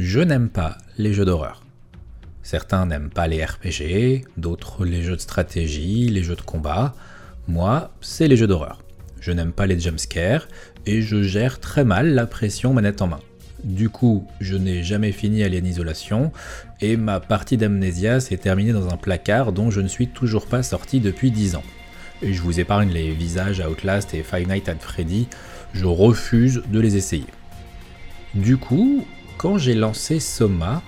je n'aime pas les jeux d'horreur. Certains n'aiment pas les RPG, d'autres les jeux de stratégie, les jeux de combat. Moi, c'est les jeux d'horreur. Je n'aime pas les jumpscares et je gère très mal la pression manette en main. Du coup, je n'ai jamais fini Alien Isolation et ma partie d'Amnesia s'est terminée dans un placard dont je ne suis toujours pas sorti depuis 10 ans. Et je vous épargne les visages Outlast et Five Nights at Freddy, je refuse de les essayer. Du coup, quand j'ai lancé Soma,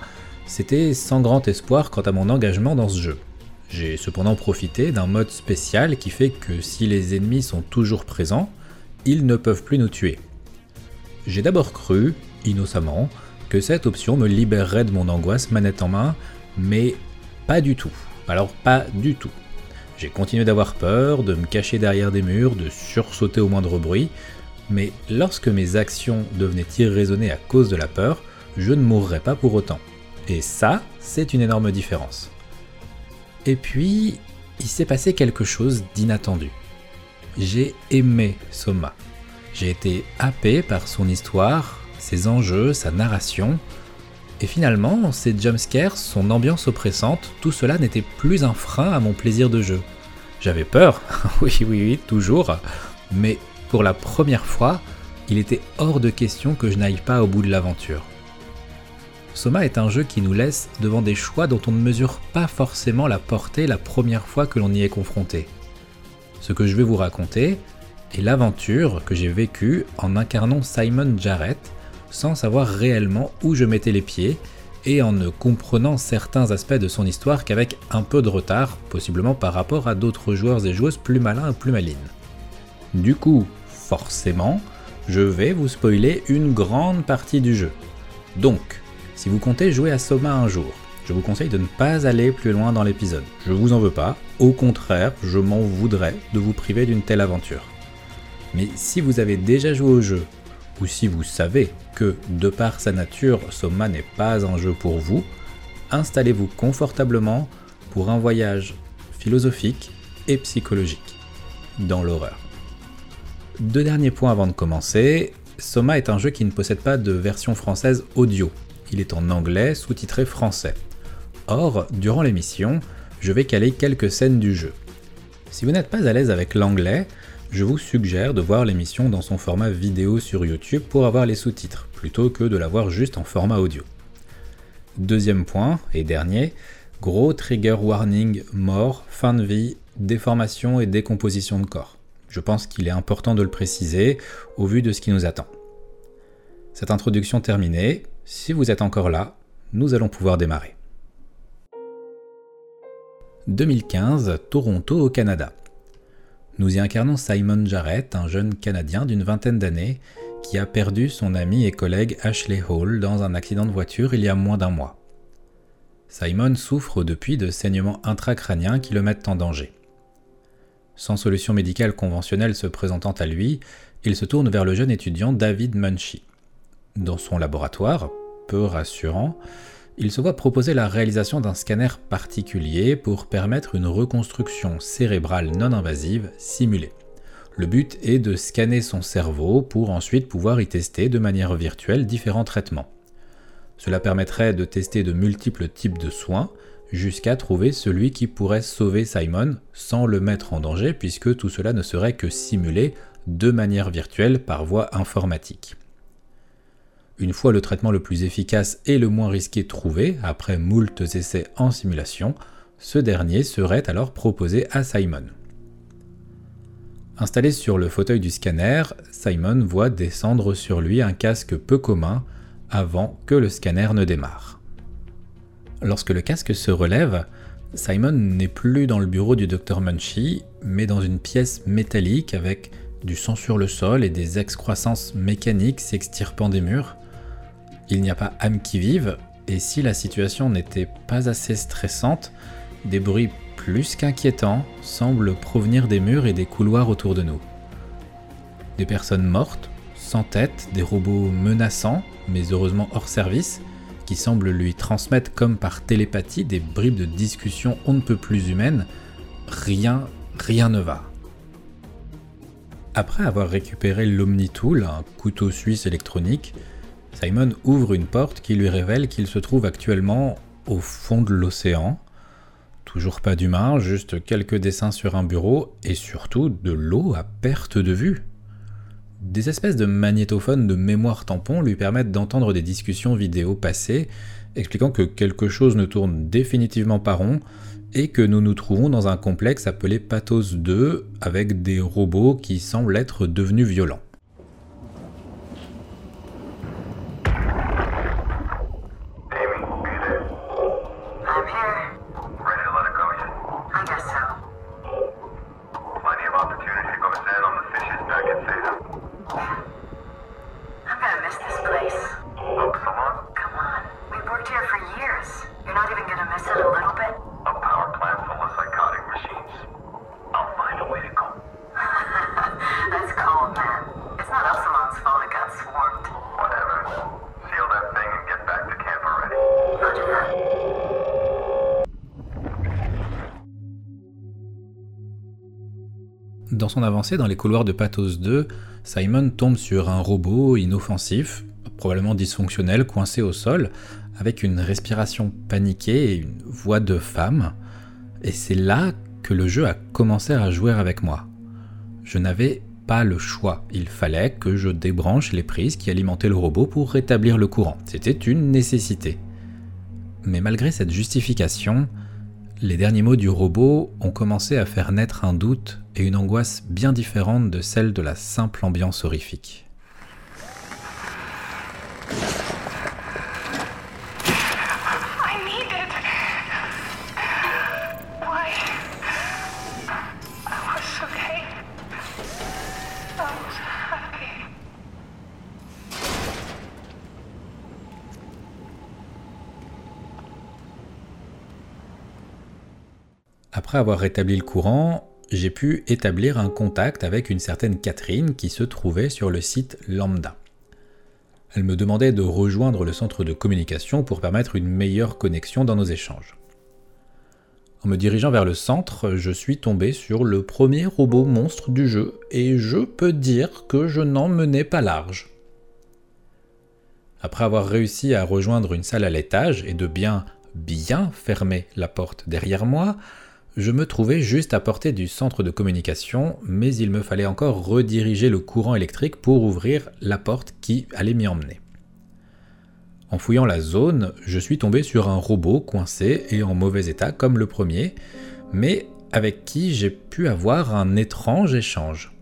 c'était sans grand espoir quant à mon engagement dans ce jeu. J'ai cependant profité d'un mode spécial qui fait que si les ennemis sont toujours présents, ils ne peuvent plus nous tuer. J'ai d'abord cru, innocemment, que cette option me libérerait de mon angoisse manette en main, mais pas du tout. Alors pas du tout. J'ai continué d'avoir peur, de me cacher derrière des murs, de sursauter au moindre bruit, mais lorsque mes actions devenaient irraisonnées à cause de la peur, je ne mourrais pas pour autant. Et ça, c'est une énorme différence. Et puis, il s'est passé quelque chose d'inattendu. J'ai aimé Soma. J'ai été happé par son histoire, ses enjeux, sa narration. Et finalement, ses jumpscares, son ambiance oppressante, tout cela n'était plus un frein à mon plaisir de jeu. J'avais peur, oui, oui, oui, toujours, mais pour la première fois, il était hors de question que je n'aille pas au bout de l'aventure. Soma est un jeu qui nous laisse devant des choix dont on ne mesure pas forcément la portée la première fois que l'on y est confronté. Ce que je vais vous raconter est l'aventure que j'ai vécue en incarnant Simon Jarrett sans savoir réellement où je mettais les pieds et en ne comprenant certains aspects de son histoire qu'avec un peu de retard, possiblement par rapport à d'autres joueurs et joueuses plus malins et plus malines. Du coup, forcément, je vais vous spoiler une grande partie du jeu. Donc, si vous comptez jouer à Soma un jour, je vous conseille de ne pas aller plus loin dans l'épisode. Je vous en veux pas, au contraire, je m'en voudrais de vous priver d'une telle aventure. Mais si vous avez déjà joué au jeu, ou si vous savez que, de par sa nature, Soma n'est pas un jeu pour vous, installez-vous confortablement pour un voyage philosophique et psychologique dans l'horreur. Deux derniers points avant de commencer. Soma est un jeu qui ne possède pas de version française audio, il est en anglais sous-titré français. Or, durant l'émission, je vais caler quelques scènes du jeu. Si vous n'êtes pas à l'aise avec l'anglais, je vous suggère de voir l'émission dans son format vidéo sur YouTube pour avoir les sous-titres, plutôt que de la voir juste en format audio. Deuxième point, et dernier, gros trigger warning, mort, fin de vie, déformation et décomposition de corps. Je pense qu'il est important de le préciser au vu de ce qui nous attend. Cette introduction terminée, si vous êtes encore là, nous allons pouvoir démarrer. 2015, Toronto au Canada. Nous y incarnons Simon Jarrett, un jeune Canadien d'une vingtaine d'années qui a perdu son ami et collègue Ashley Hall dans un accident de voiture il y a moins d'un mois. Simon souffre depuis de saignements intracrâniens qui le mettent en danger. Sans solution médicale conventionnelle se présentant à lui, il se tourne vers le jeune étudiant David Munchie. Dans son laboratoire, peu rassurant, il se voit proposer la réalisation d'un scanner particulier pour permettre une reconstruction cérébrale non invasive simulée. Le but est de scanner son cerveau pour ensuite pouvoir y tester de manière virtuelle différents traitements. Cela permettrait de tester de multiples types de soins jusqu'à trouver celui qui pourrait sauver Simon sans le mettre en danger puisque tout cela ne serait que simulé de manière virtuelle par voie informatique. Une fois le traitement le plus efficace et le moins risqué trouvé, après moult essais en simulation, ce dernier serait alors proposé à Simon. Installé sur le fauteuil du scanner, Simon voit descendre sur lui un casque peu commun avant que le scanner ne démarre. Lorsque le casque se relève, Simon n'est plus dans le bureau du Dr Munchie, mais dans une pièce métallique avec du sang sur le sol et des excroissances mécaniques s'extirpant des murs. Il n'y a pas âme qui vive, et si la situation n'était pas assez stressante, des bruits plus qu'inquiétants semblent provenir des murs et des couloirs autour de nous. Des personnes mortes, sans tête, des robots menaçants, mais heureusement hors service, qui semblent lui transmettre comme par télépathie des bribes de discussion on ne peut plus humaines, rien, rien ne va. Après avoir récupéré l'Omnitool, un couteau suisse électronique, Simon ouvre une porte qui lui révèle qu'il se trouve actuellement au fond de l'océan. Toujours pas d'humain, juste quelques dessins sur un bureau et surtout de l'eau à perte de vue. Des espèces de magnétophones de mémoire tampon lui permettent d'entendre des discussions vidéo passées expliquant que quelque chose ne tourne définitivement pas rond et que nous nous trouvons dans un complexe appelé Pathos 2 avec des robots qui semblent être devenus violents. Son avancée dans les couloirs de Pathos 2, Simon tombe sur un robot inoffensif, probablement dysfonctionnel, coincé au sol, avec une respiration paniquée et une voix de femme. Et c'est là que le jeu a commencé à jouer avec moi. Je n'avais pas le choix, il fallait que je débranche les prises qui alimentaient le robot pour rétablir le courant. C'était une nécessité. Mais malgré cette justification, les derniers mots du robot ont commencé à faire naître un doute et une angoisse bien différente de celle de la simple ambiance horrifique. Après avoir rétabli le courant, j'ai pu établir un contact avec une certaine Catherine qui se trouvait sur le site Lambda. Elle me demandait de rejoindre le centre de communication pour permettre une meilleure connexion dans nos échanges. En me dirigeant vers le centre, je suis tombé sur le premier robot monstre du jeu et je peux dire que je n'en menais pas large. Après avoir réussi à rejoindre une salle à l'étage et de bien bien fermer la porte derrière moi, je me trouvais juste à portée du centre de communication, mais il me fallait encore rediriger le courant électrique pour ouvrir la porte qui allait m'y emmener. En fouillant la zone, je suis tombé sur un robot coincé et en mauvais état comme le premier, mais avec qui j'ai pu avoir un étrange échange.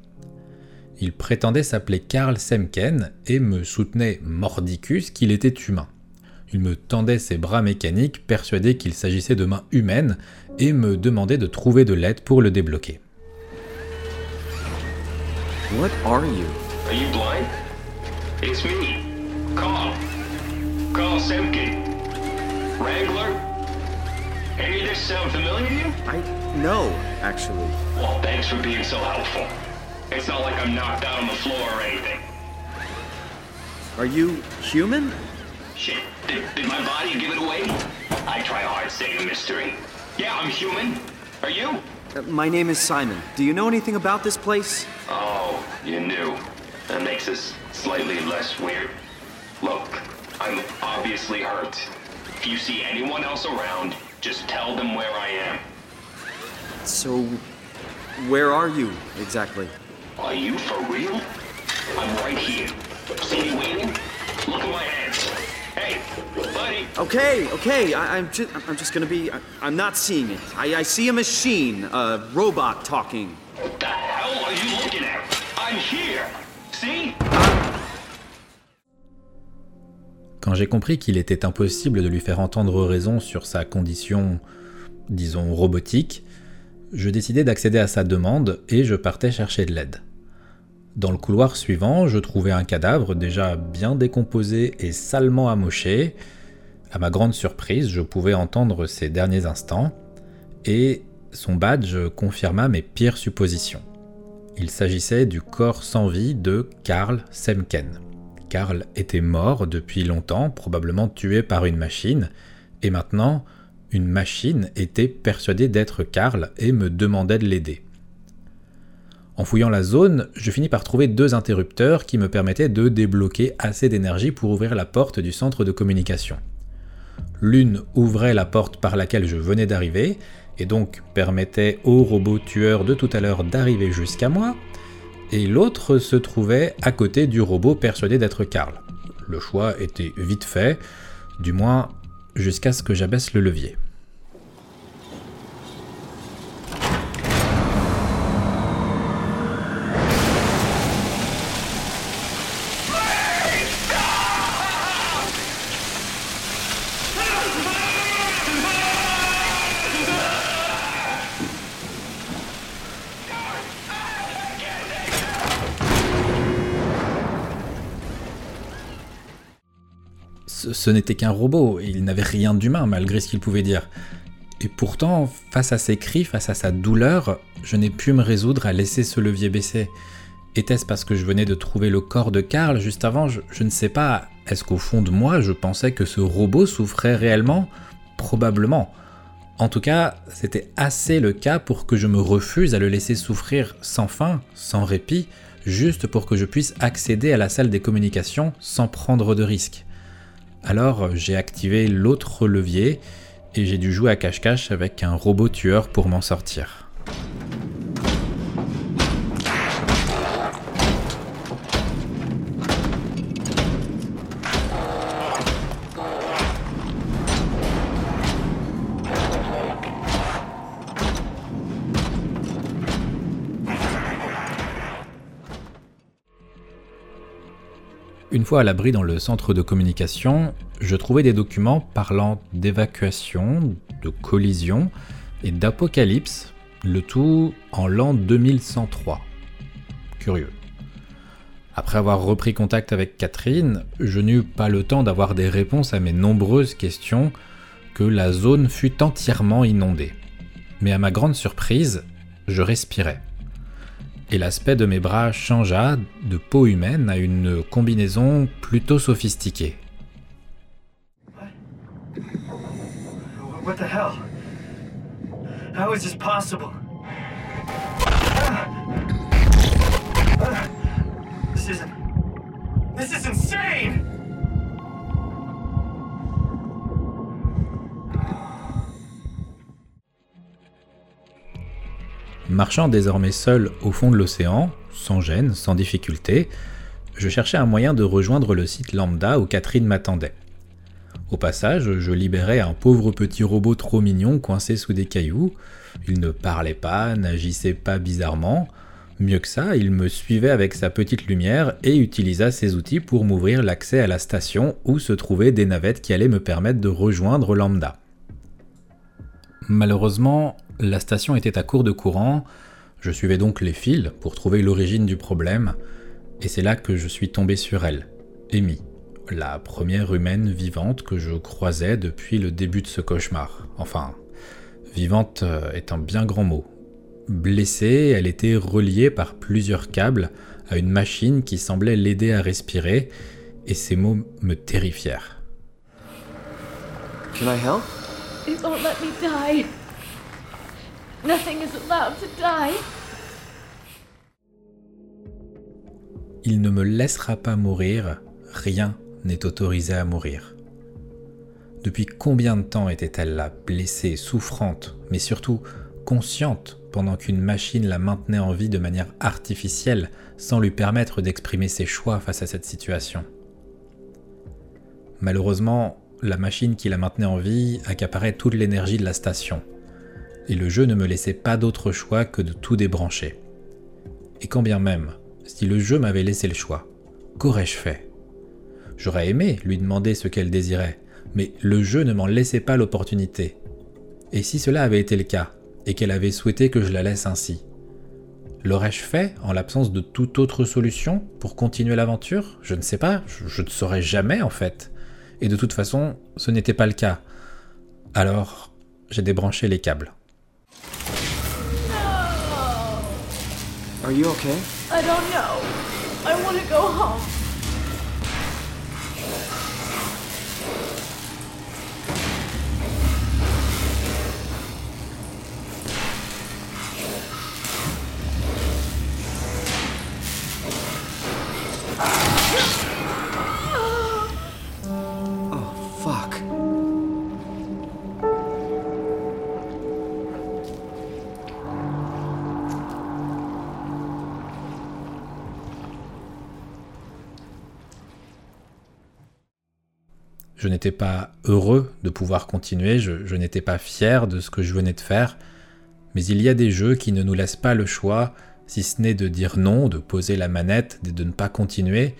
Il prétendait s'appeler Karl Semken et me soutenait mordicus qu'il était humain. Il me tendait ses bras mécaniques, persuadé qu'il s'agissait de mains humaines, et me demandait de trouver de l'aide pour le débloquer. What are you? Are you blind? It's me, Carl. Carl Semke. Wrangler? Any of this sound familiar to you? I no, actually. Well, thanks for being so helpful. It's not like I'm knocked out on the floor or anything. Are you human? Shit, did, did my body give it away? I try hard staying a mystery. Yeah, I'm human. Are you? Uh, my name is Simon. Do you know anything about this place? Oh, you knew. That makes us slightly less weird. Look, I'm obviously hurt. If you see anyone else around, just tell them where I am. So, where are you exactly? Are you for real? I'm right here. See me waiting? Look at my hands. Hey, buddy. Okay, okay. I, I'm just, I'm just gonna be. I, I'm not seeing it. I, I see a machine, a robot talking. What the hell are you looking at? I'm here. See? Quand j'ai compris qu'il était impossible de lui faire entendre raison sur sa condition, disons, robotique, je décidai d'accéder à sa demande et je partais chercher de l'aide. Dans le couloir suivant, je trouvais un cadavre déjà bien décomposé et salement amoché. À ma grande surprise, je pouvais entendre ses derniers instants, et son badge confirma mes pires suppositions. Il s'agissait du corps sans vie de Karl Semken. Karl était mort depuis longtemps, probablement tué par une machine, et maintenant, une machine était persuadée d'être Karl et me demandait de l'aider. En fouillant la zone, je finis par trouver deux interrupteurs qui me permettaient de débloquer assez d'énergie pour ouvrir la porte du centre de communication. L'une ouvrait la porte par laquelle je venais d'arriver, et donc permettait au robot tueur de tout à l'heure d'arriver jusqu'à moi, et l'autre se trouvait à côté du robot persuadé d'être Karl. Le choix était vite fait, du moins jusqu'à ce que j'abaisse le levier. Ce, n'était qu'un robot, il n'avait rien d'humain malgré ce qu'il pouvait dire. Et pourtant, face à ses cris, face à sa douleur, je n'ai pu me résoudre à laisser ce levier baisser. Était-ce parce que je venais de trouver le corps de Karl juste avant? Je, ne sais pas. Est-ce qu'au fond de moi, je pensais que ce robot souffrait réellement? Probablement. En tout cas, c'était assez le cas pour que je me refuse à le laisser souffrir sans fin, sans répit, juste pour que je puisse accéder à la salle des communications sans prendre de risques. Alors j'ai activé l'autre levier et j'ai dû jouer à cache-cache avec un robot tueur pour m'en sortir. À l'abri dans le centre de communication, je trouvais des documents parlant d'évacuation, de collision et d'apocalypse, le tout en l'an 2103. Curieux. Après avoir repris contact avec Catherine, je n'eus pas le temps d'avoir des réponses à mes nombreuses questions que la zone fut entièrement inondée. Mais à ma grande surprise, je respirais et l'aspect de mes bras changea de peau humaine à une combinaison plutôt sophistiquée. What? The hell? How is this possible? This isn't. Insane! Marchant désormais seul au fond de l'océan, sans gêne, sans difficulté, je cherchais un moyen de rejoindre le site lambda où Catherine m'attendait. Au passage, je libérais un pauvre petit robot trop mignon coincé sous des cailloux. Il ne parlait pas, n'agissait pas bizarrement. Mieux que ça, il me suivait avec sa petite lumière et utilisa ses outils pour m'ouvrir l'accès à la station où se trouvaient des navettes qui allaient me permettre de rejoindre Lambda. Malheureusement, la station était à court de courant, je suivais donc les fils pour trouver l'origine du problème, et c'est là que je suis tombé sur elle, Amy, la première humaine vivante que je croisais depuis le début de ce cauchemar. Enfin, vivante euh, est un bien grand mot. Blessée, elle était reliée par plusieurs câbles à une machine qui semblait l'aider à respirer, et ces mots me terrifièrent. Can I help? It won't let me die. Nothing is allowed to die. Il ne me laissera pas mourir, rien n'est autorisé à mourir. Depuis combien de temps était-elle là, blessée, souffrante, mais surtout consciente, pendant qu'une machine la maintenait en vie de manière artificielle, sans lui permettre d'exprimer ses choix face à cette situation? Malheureusement, la machine qui la maintenait en vie accaparait toute l'énergie de la station, et le jeu ne me laissait pas d'autre choix que de tout débrancher. Et quand bien même, si le jeu m'avait laissé le choix, qu'aurais-je fait? J'aurais aimé lui demander ce qu'elle désirait, mais le jeu ne m'en laissait pas l'opportunité. Et si cela avait été le cas, et qu'elle avait souhaité que je la laisse ainsi L'aurais-je fait en l'absence de toute autre solution pour continuer l'aventure? Je ne sais pas, je, ne saurais jamais en fait. Et de toute façon, ce n'était pas le cas. Alors, j'ai débranché les câbles. Are you okay? I don't know. I want to go home. Je n'étais pas heureux de pouvoir continuer, je, n'étais pas fier de ce que je venais de faire, mais il y a des jeux qui ne nous laissent pas le choix, si ce n'est de dire non, de poser la manette, de ne pas continuer,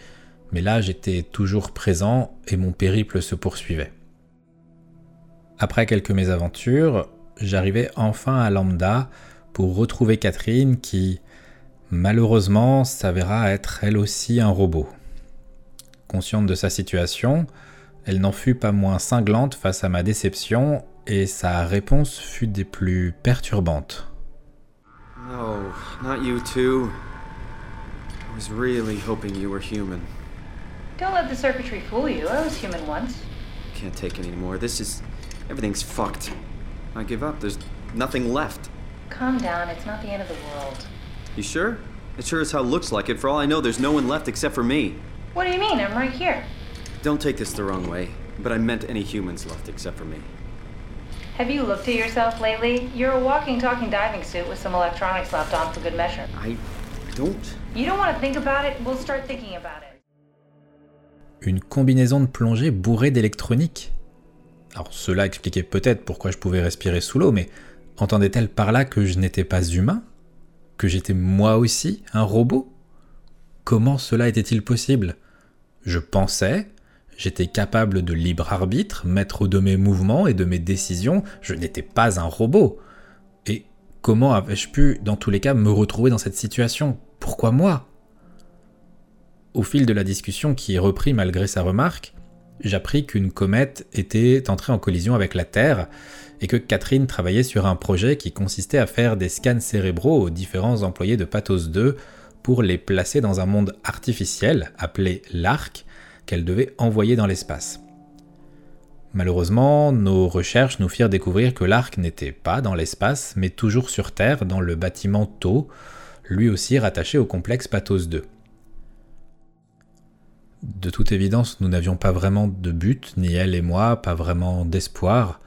mais là j'étais toujours présent et mon périple se poursuivait. Après quelques mésaventures, j'arrivais enfin à Lambda pour retrouver Catherine qui, malheureusement, s'avéra être elle aussi un robot. Consciente de sa situation, elle n'en fut pas moins cinglante face à ma déception et sa réponse fut des plus perturbantes. No, not you too. I was really hoping you were human. Don't let the circuitry fool you. I was human once. Can't take any more. This is. Everything's fucked. I give up. There's nothing left. Calm down. It's not the end of the world. You sure? It sure as hell looks like it. For all I know, there's no one left except for me. What do you mean? I'm right here. Don't take this the wrong way, but I meant any humans left except for me. Have you looked at yourself lately? You're a walking, talking diving suit with some electronics slapped on for good measure. I don't. You don't want to think about it? We'll start thinking about it. Une combinaison de plongée bourrée d'électronique Alors cela expliquait peut-être pourquoi je pouvais respirer sous l'eau, mais entendait-elle par là que je n'étais pas humain? Que j'étais moi aussi un robot? Comment cela était-il possible? Je pensais, j'étais capable de libre arbitre, maître de mes mouvements et de mes décisions, je n'étais pas un robot. Et comment avais-je pu, dans tous les cas, me retrouver dans cette situation? Pourquoi moi? Au fil de la discussion qui reprit malgré sa remarque, j'appris qu'une comète était entrée en collision avec la Terre et que Catherine travaillait sur un projet qui consistait à faire des scans cérébraux aux différents employés de Pathos 2 pour les placer dans un monde artificiel appelé l'Arc qu'elle devait envoyer dans l'espace. Malheureusement, nos recherches nous firent découvrir que l'Arc n'était pas dans l'espace, mais toujours sur Terre, dans le bâtiment Tau, lui aussi rattaché au complexe Pathos 2. De toute évidence, nous n'avions pas vraiment de but, ni elle et moi, pas vraiment d'espoir.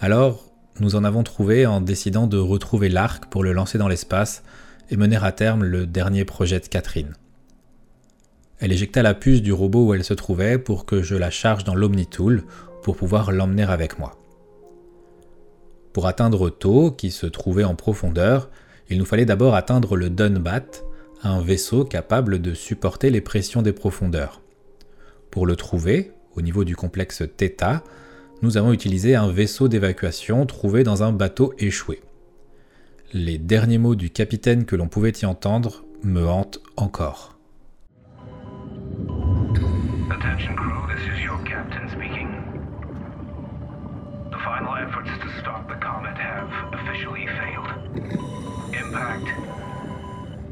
Alors, nous en avons trouvé en décidant de retrouver l'arc pour le lancer dans l'espace et mener à terme le dernier projet de Catherine. Elle éjecta la puce du robot où elle se trouvait pour que je la charge dans l'Omnitool pour pouvoir l'emmener avec moi. Pour atteindre Tau, qui se trouvait en profondeur, il nous fallait d'abord atteindre le Dunbat, un vaisseau capable de supporter les pressions des profondeurs. Pour le trouver, au niveau du complexe Theta, nous avons utilisé un vaisseau d'évacuation trouvé dans un bateau échoué. Les derniers mots du capitaine que l'on pouvait y entendre me hantent encore. Attention crew, this is your captain speaking. The final efforts to stop the comet have officially failed. Impact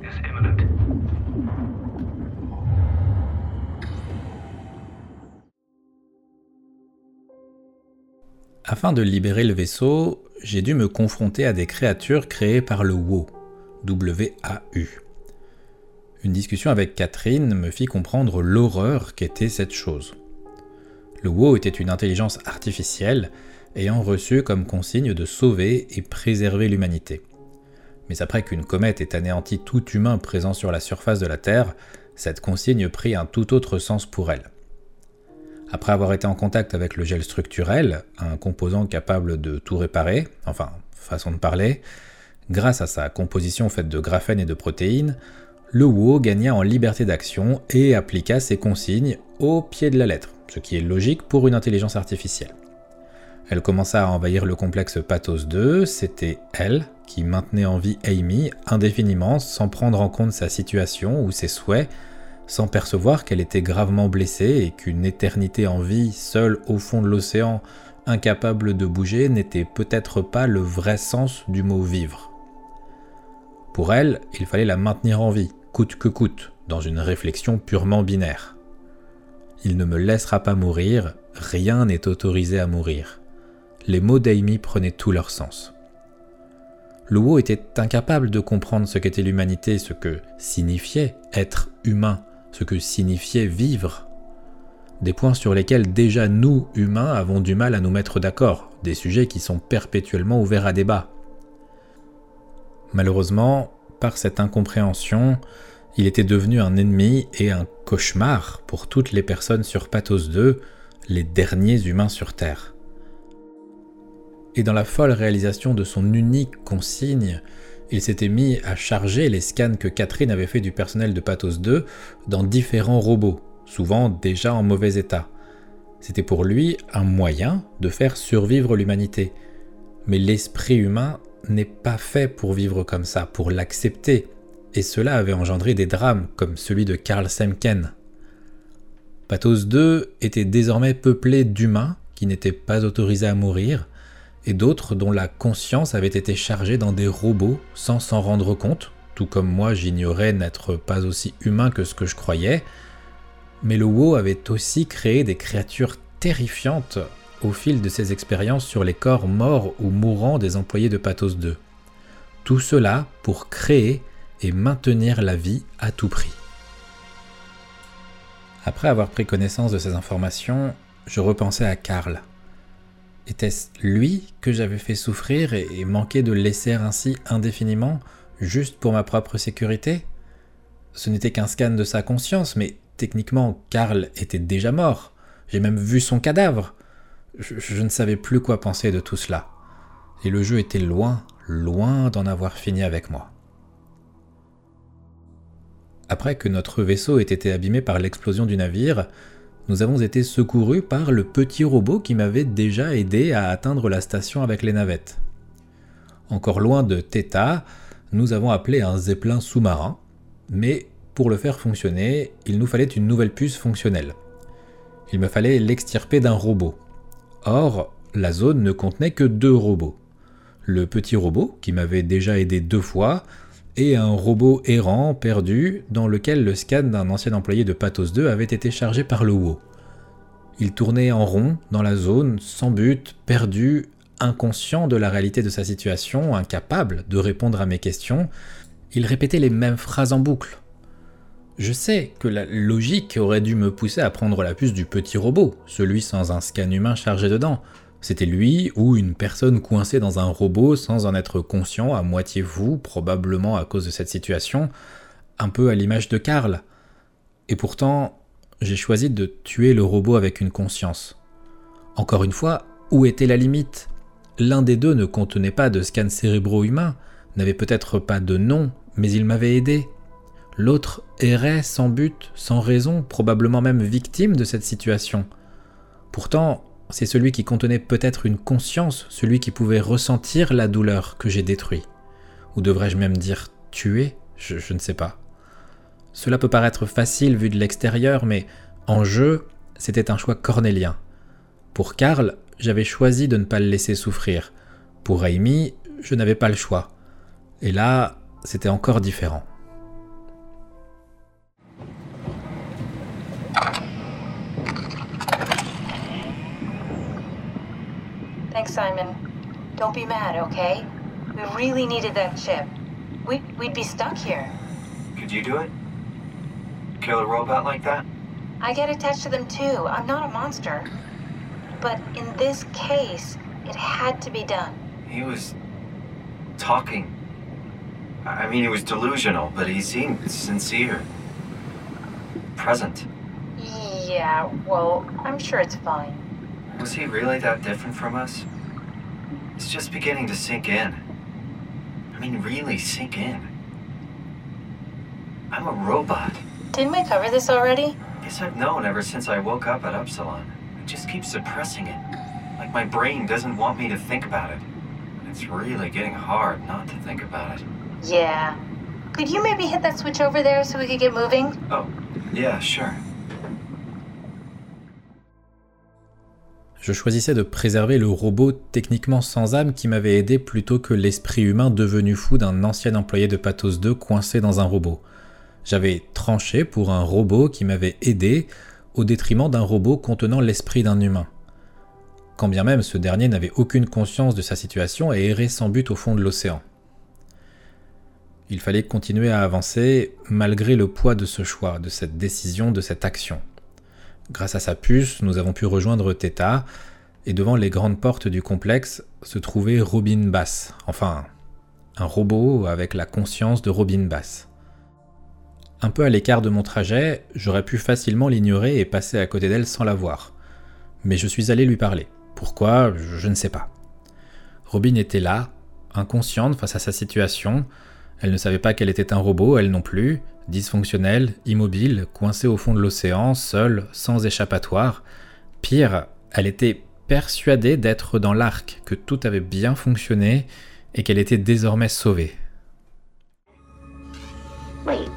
is imminent. Afin de libérer le vaisseau, j'ai dû me confronter à des créatures créées par le WAU, W-A-U. Une discussion avec Catherine me fit comprendre l'horreur qu'était cette chose. Le WAU était une intelligence artificielle ayant reçu comme consigne de sauver et préserver l'humanité. Mais après qu'une comète ait anéanti tout humain présent sur la surface de la Terre, cette consigne prit un tout autre sens pour elle. Après avoir été en contact avec le gel structurel, un composant capable de tout réparer, enfin, façon de parler, grâce à sa composition faite de graphène et de protéines, le WO gagna en liberté d'action et appliqua ses consignes au pied de la lettre, ce qui est logique pour une intelligence artificielle. Elle commença à envahir le complexe Pathos 2, c'était elle qui maintenait en vie Amy indéfiniment sans prendre en compte sa situation ou ses souhaits, sans percevoir qu'elle était gravement blessée et qu'une éternité en vie, seule au fond de l'océan, incapable de bouger, n'était peut-être pas le vrai sens du mot vivre. Pour elle, il fallait la maintenir en vie, coûte que coûte, dans une réflexion purement binaire. Il ne me laissera pas mourir, rien n'est autorisé à mourir. Les mots d'Amy prenaient tout leur sens. Luo était incapable de comprendre ce qu'était l'humanité, ce que signifiait être humain, ce que signifiait vivre. Des points sur lesquels déjà nous, humains, avons du mal à nous mettre d'accord, des sujets qui sont perpétuellement ouverts à débat. Malheureusement, par cette incompréhension, il était devenu un ennemi et un cauchemar pour toutes les personnes sur Pathos 2, les derniers humains sur Terre. Et dans la folle réalisation de son unique consigne, il s'était mis à charger les scans que Catherine avait fait du personnel de Pathos 2 dans différents robots, souvent déjà en mauvais état. C'était pour lui un moyen de faire survivre l'humanité. Mais l'esprit humain n'est pas fait pour vivre comme ça, pour l'accepter, et cela avait engendré des drames comme celui de Karl Semken. Pathos 2 était désormais peuplé d'humains qui n'étaient pas autorisés à mourir, et d'autres dont la conscience avait été chargée dans des robots sans s'en rendre compte, tout comme moi j'ignorais n'être pas aussi humain que ce que je croyais, mais le WoW avait aussi créé des créatures terrifiantes au fil de ses expériences sur les corps morts ou mourants des employés de Pathos 2. Tout cela pour créer et maintenir la vie à tout prix. Après avoir pris connaissance de ces informations, je repensais à Karl. Était-ce lui que j'avais fait souffrir et, manqué de laisser ainsi indéfiniment, juste pour ma propre sécurité? Ce n'était qu'un scan de sa conscience, mais techniquement, Karl était déjà mort. J'ai même vu son cadavre. Je, ne savais plus quoi penser de tout cela. Et le jeu était loin, loin d'en avoir fini avec moi. Après que notre vaisseau ait été abîmé par l'explosion du navire, nous avons été secourus par le petit robot qui m'avait déjà aidé à atteindre la station avec les navettes. Encore loin de Theta, nous avons appelé un zeppelin sous-marin, mais pour le faire fonctionner, il nous fallait une nouvelle puce fonctionnelle. Il me fallait l'extirper d'un robot. Or, la zone ne contenait que deux robots. Le petit robot, qui m'avait déjà aidé deux fois, et un robot errant perdu dans lequel le scan d'un ancien employé de Pathos 2 avait été chargé par le WO. Il tournait en rond dans la zone, sans but, perdu, inconscient de la réalité de sa situation, incapable de répondre à mes questions. Il répétait les mêmes phrases en boucle. Je sais que la logique aurait dû me pousser à prendre la puce du petit robot, celui sans un scan humain chargé dedans, c'était lui ou une personne coincée dans un robot sans en être conscient, à moitié fou, probablement à cause de cette situation, un peu à l'image de Karl. Et pourtant, j'ai choisi de tuer le robot avec une conscience. Encore une fois, où était la limite? L'un des deux ne contenait pas de scan cérébro-humain, n'avait peut-être pas de nom, mais il m'avait aidé. L'autre errait sans but, sans raison, probablement même victime de cette situation. Pourtant, c'est celui qui contenait peut-être une conscience, celui qui pouvait ressentir la douleur que j'ai détruit. Ou devrais-je même dire tuer je, je ne sais pas. Cela peut paraître facile vu de l'extérieur, mais en jeu, c'était un choix cornélien. Pour Karl, j'avais choisi de ne pas le laisser souffrir. Pour Amy, je n'avais pas le choix. Et là, c'était encore différent. Thanks, Simon. Don't be mad, okay? We really needed that chip. We'd, we'd be stuck here. Could you do it? Kill a robot like that? I get attached to them too. I'm not a monster. But in this case, it had to be done. He was talking. I mean, he was delusional, but he seemed sincere. Present. Yeah, well, I'm sure it's fine. Was he really that different from us? It's just beginning to sink in. I mean, really sink in. I'm a robot. Didn't we cover this already? Yes, I've known ever since I woke up at Upsilon. I just keep suppressing it. Like my brain doesn't want me to think about it. It's really getting hard not to think about it. Yeah. Could you maybe hit that switch over there so we could get moving? Oh, yeah, sure. Je choisissais de préserver le robot techniquement sans âme qui m'avait aidé plutôt que l'esprit humain devenu fou d'un ancien employé de Pathos 2 coincé dans un robot. J'avais tranché pour un robot qui m'avait aidé au détriment d'un robot contenant l'esprit d'un humain. Quand bien même ce dernier n'avait aucune conscience de sa situation et errait sans but au fond de l'océan. Il fallait continuer à avancer malgré le poids de ce choix, de cette décision, de cette action. Grâce à sa puce, nous avons pu rejoindre Theta, et devant les grandes portes du complexe se trouvait Robin Bass, enfin, un robot avec la conscience de Robin Bass. Un peu à l'écart de mon trajet, j'aurais pu facilement l'ignorer et passer à côté d'elle sans la voir. mais je suis allé lui parler. Pourquoi Je ne sais pas. Robin était là, inconsciente face à sa situation. Elle ne savait pas qu'elle était un robot, elle non plus, dysfonctionnelle, immobile, coincée au fond de l'océan, seule, sans échappatoire. Pire, elle était persuadée d'être dans l'arc, que tout avait bien fonctionné et qu'elle était désormais sauvée. Wait.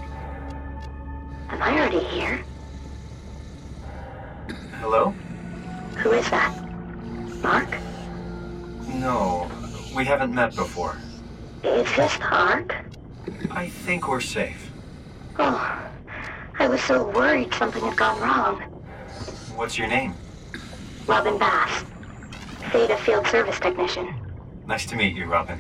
Am I already here? Hello? Who is that? Mark? No, we haven't met before. Is this Mark? I think we're safe. Oh, I was so worried something had gone wrong. What's your name? Robin Bass. Theta Field Service Technician. Nice to meet you, Robin.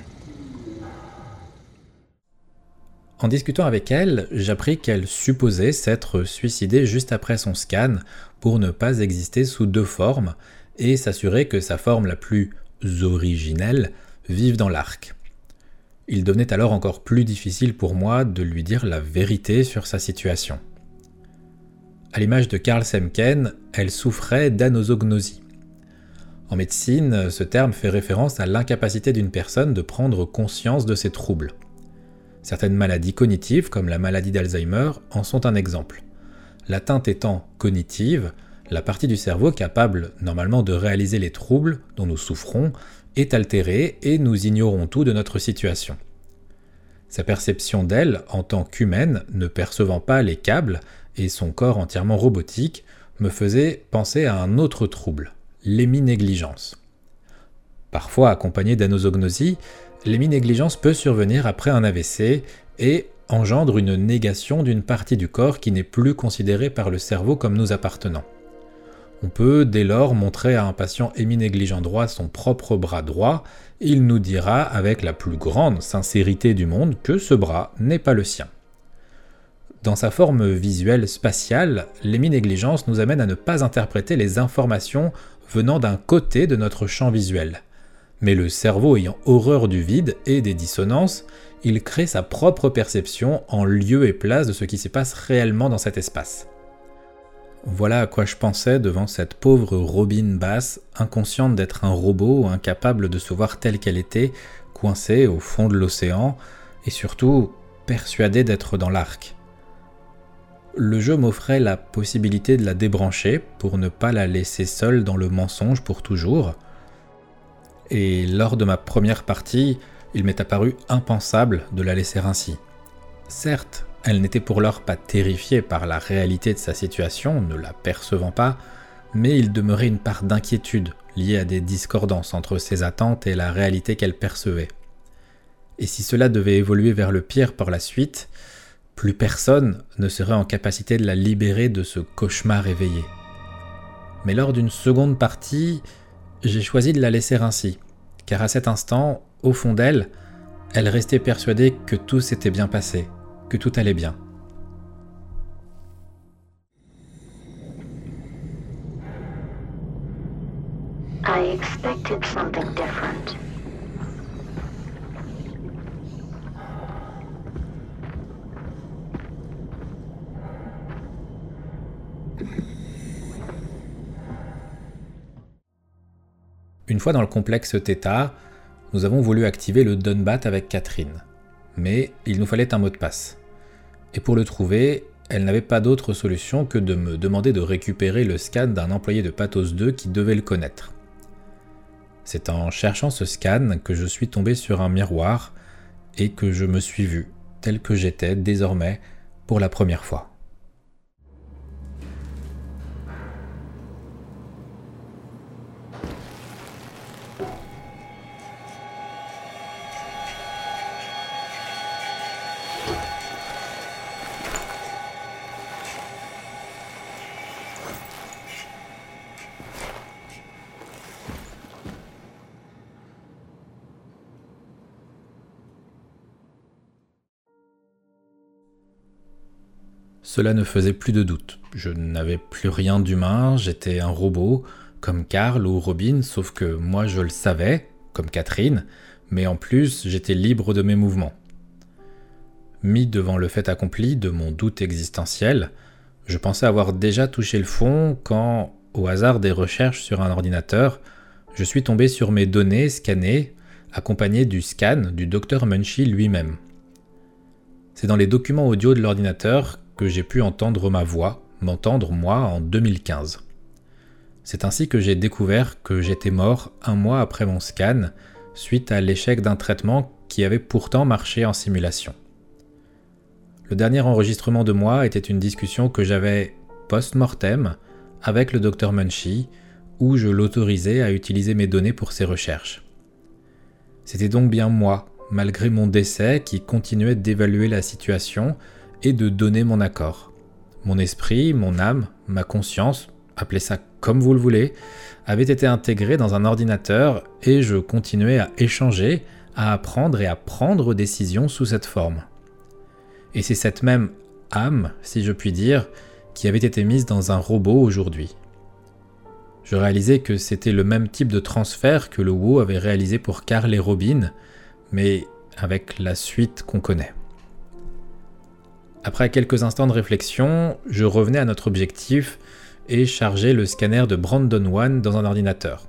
En discutant avec elle, j'appris qu'elle supposait s'être suicidée juste après son scan pour ne pas exister sous deux formes et s'assurer que sa forme la plus originelle vive dans l'arc. Il devenait alors encore plus difficile pour moi de lui dire la vérité sur sa situation. À l'image de Karl Semken, elle souffrait d'anosognosie. En médecine, ce terme fait référence à l'incapacité d'une personne de prendre conscience de ses troubles. Certaines maladies cognitives, comme la maladie d'Alzheimer, en sont un exemple. L'atteinte étant cognitive, la partie du cerveau capable normalement de réaliser les troubles dont nous souffrons est altérée et nous ignorons tout de notre situation. Sa perception d'elle, en tant qu'humaine, ne percevant pas les câbles et son corps entièrement robotique, me faisait penser à un autre trouble, l'héminégligence. Parfois accompagné d'anosognosie, l'héminégligence peut survenir après un AVC et engendre une négation d'une partie du corps qui n'est plus considérée par le cerveau comme nous appartenant. On peut dès lors montrer à un patient héminégligent droit son propre bras droit, il nous dira avec la plus grande sincérité du monde que ce bras n'est pas le sien. Dans sa forme visuelle spatiale, l'héminégligence nous amène à ne pas interpréter les informations venant d'un côté de notre champ visuel. Mais le cerveau ayant horreur du vide et des dissonances, il crée sa propre perception en lieu et place de ce qui se passe réellement dans cet espace. Voilà à quoi je pensais devant cette pauvre Robin basse, inconsciente d'être un robot, incapable de se voir telle qu'elle était, coincée au fond de l'océan, et surtout persuadée d'être dans l'arc. Le jeu m'offrait la possibilité de la débrancher pour ne pas la laisser seule dans le mensonge pour toujours. Et lors de ma première partie, il m'est apparu impensable de la laisser ainsi. Certes, elle n'était pour l'heure pas terrifiée par la réalité de sa situation, ne la percevant pas, mais il demeurait une part d'inquiétude liée à des discordances entre ses attentes et la réalité qu'elle percevait. Et si cela devait évoluer vers le pire par la suite, plus personne ne serait en capacité de la libérer de ce cauchemar éveillé. Mais lors d'une seconde partie, j'ai choisi de la laisser ainsi, car à cet instant, au fond d'elle, elle restait persuadée que tout s'était bien passé, que tout allait bien. I expected something different. Une fois dans le complexe Theta, nous avons voulu activer le Dunbat avec Catherine. Mais il nous fallait un mot de passe. Et pour le trouver, elle n'avait pas d'autre solution que de me demander de récupérer le scan d'un employé de Pathos 2 qui devait le connaître. C'est en cherchant ce scan que je suis tombé sur un miroir et que je me suis vu tel que j'étais désormais pour la première fois. Cela ne faisait plus de doute. Je n'avais plus rien d'humain, j'étais un robot, comme Karl ou Robin, sauf que moi je le savais, comme Catherine, mais en plus j'étais libre de mes mouvements. Mis devant le fait accompli de mon doute existentiel, je pensais avoir déjà touché le fond quand, au hasard des recherches sur un ordinateur, je suis tombé sur mes données scannées, accompagnées du scan du docteur Munchie lui-même. C'est dans les documents audio de l'ordinateur que j'ai pu entendre ma voix, m'entendre moi en 2015. C'est ainsi que j'ai découvert que j'étais mort un mois après mon scan, suite à l'échec d'un traitement qui avait pourtant marché en simulation. Le dernier enregistrement de moi était une discussion que j'avais post-mortem avec le docteur Munchie, où je l'autorisais à utiliser mes données pour ses recherches. C'était donc bien moi, malgré mon décès, qui continuait d'évaluer la situation et de donner mon accord. Mon esprit, mon âme, ma conscience, appelez ça comme vous le voulez, avait été intégré dans un ordinateur et je continuais à échanger, à apprendre et à prendre décisions sous cette forme. Et c'est cette même âme, si je puis dire, qui avait été mise dans un robot aujourd'hui. Je réalisais que c'était le même type de transfert que le WoW avait réalisé pour Carl et Robin, mais avec la suite qu'on connaît. Après quelques instants de réflexion, je revenais à notre objectif et chargeais le scanner de Brandon One dans un ordinateur.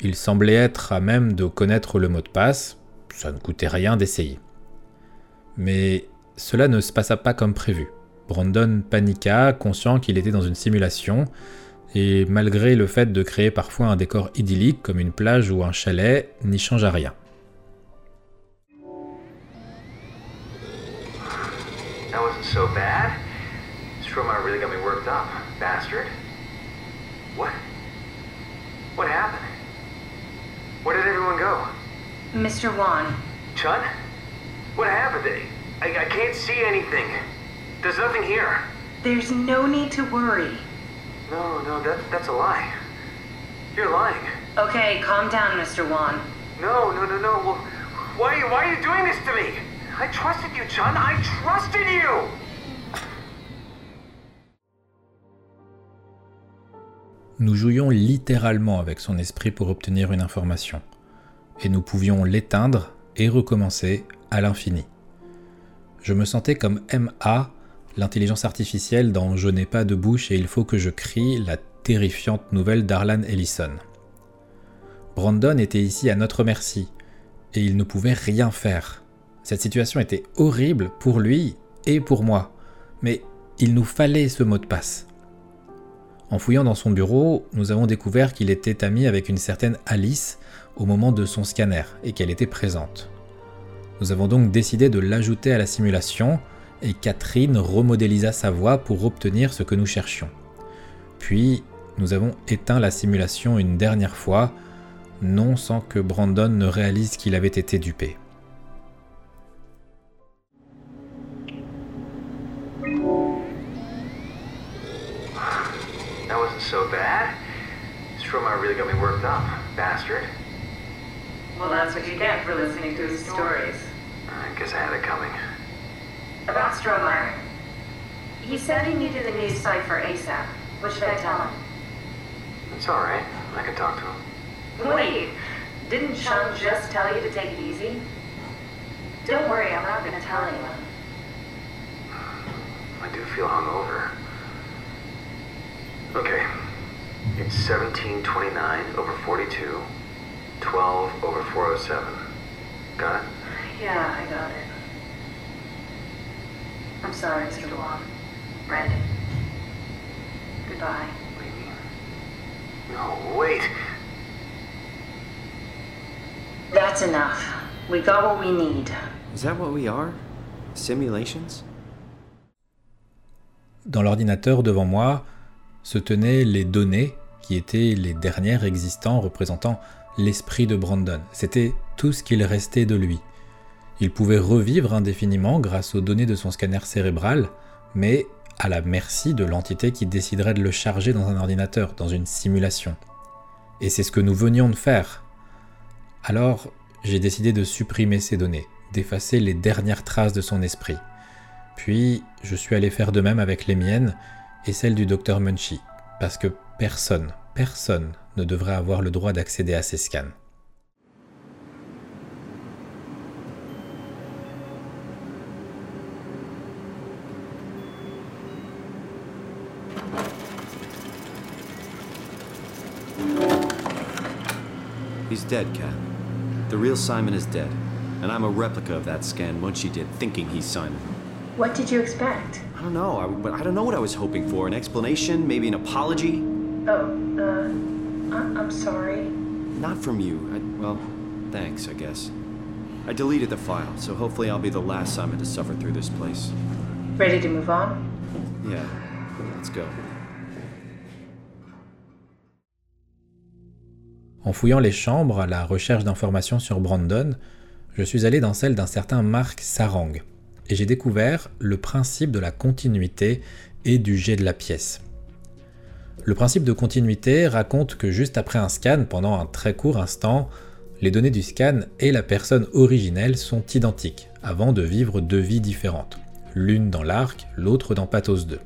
Il semblait être à même de connaître le mot de passe, ça ne coûtait rien d'essayer. Mais cela ne se passa pas comme prévu. Brandon paniqua, conscient qu'il était dans une simulation, et malgré le fait de créer parfois un décor idyllique comme une plage ou un chalet, n'y changea rien. So bad. Stromar really got me worked up, bastard. What? What happened? Where did everyone go? Mr. Wan, Chun? What happened? I, I can't see anything. There's nothing here. there's no need to worry. No, no, that, that's a lie. You're lying. Okay, calm down, Mr. Wan. No, no, no, no. Well, why, why are you doing this to me? I trusted you, Chun. I trusted you! Nous jouions littéralement avec son esprit pour obtenir une information, et nous pouvions l'éteindre et recommencer à l'infini. Je me sentais comme MA, l'intelligence artificielle dans Je n'ai pas de bouche et il faut que je crie la terrifiante nouvelle d'Arlan Ellison. Brandon était ici à notre merci, et il ne pouvait rien faire. Cette situation était horrible pour lui et pour moi, mais il nous fallait ce mot de passe. En fouillant dans son bureau, nous avons découvert qu'il était ami avec une certaine Alice au moment de son scanner et qu'elle était présente. Nous avons donc décidé de l'ajouter à la simulation et Catherine remodélisa sa voix pour obtenir ce que nous cherchions. Puis, nous avons éteint la simulation une dernière fois, non sans que Brandon ne réalise qu'il avait été dupé. So bad. Stromar really got me worked up, bastard. Well, that's what you get for listening to his stories. I guess I had it coming. About Stromeyer. He said he needed a new cipher ASAP. What should I tell him? It's alright. I can talk to him. Wait, didn't Chung just tell you to take it easy? Don't worry, I'm not gonna tell anyone. I do feel hungover. Okay. It's 1729 over 42, 12 over 407. Got it? Yeah, I got it. I'm sorry, Mr. Wong. Red. Goodbye. What do you mean? No, wait. That's enough. We got what we need. Is that what we are? Simulations? Dans l'ordinateur devant moi se tenaient les données qui étaient les dernières existants représentant l'esprit de Brandon. C'était tout ce qu'il restait de lui. Il pouvait revivre indéfiniment grâce aux données de son scanner cérébral, mais à la merci de l'entité qui déciderait de le charger dans un ordinateur, dans une simulation. Et c'est ce que nous venions de faire. Alors, j'ai décidé de supprimer ces données, d'effacer les dernières traces de son esprit. Puis, je suis allé faire de même avec les miennes et celle du docteur Munchie, parce que personne, personne ne devrait avoir le droit d'accéder à ces scans. He's dead, Cat. The real Simon is dead, and I'm a replica of that scan Munchie did, thinking he's Simon. What did you expect? I don't know. I, but I don't know what I was hoping for. An explanation? Maybe an apology? Oh, uh, I- I'm sorry. Not from you. I, well, thanks, I guess. I deleted the file, so hopefully I'll be the last Simon to suffer through this place. Ready to move on? Yeah, let's go. En fouillant les chambres à la recherche d'informations sur Brandon, je suis allé dans celle d'un certain Marc Sarang, et j'ai découvert le principe de la continuité et du jet de la pièce. Le principe de continuité raconte que juste après un scan, pendant un très court instant, les données du scan et la personne originelle sont identiques, avant de vivre deux vies différentes, l'une dans l'arc, l'autre dans Pathos 2.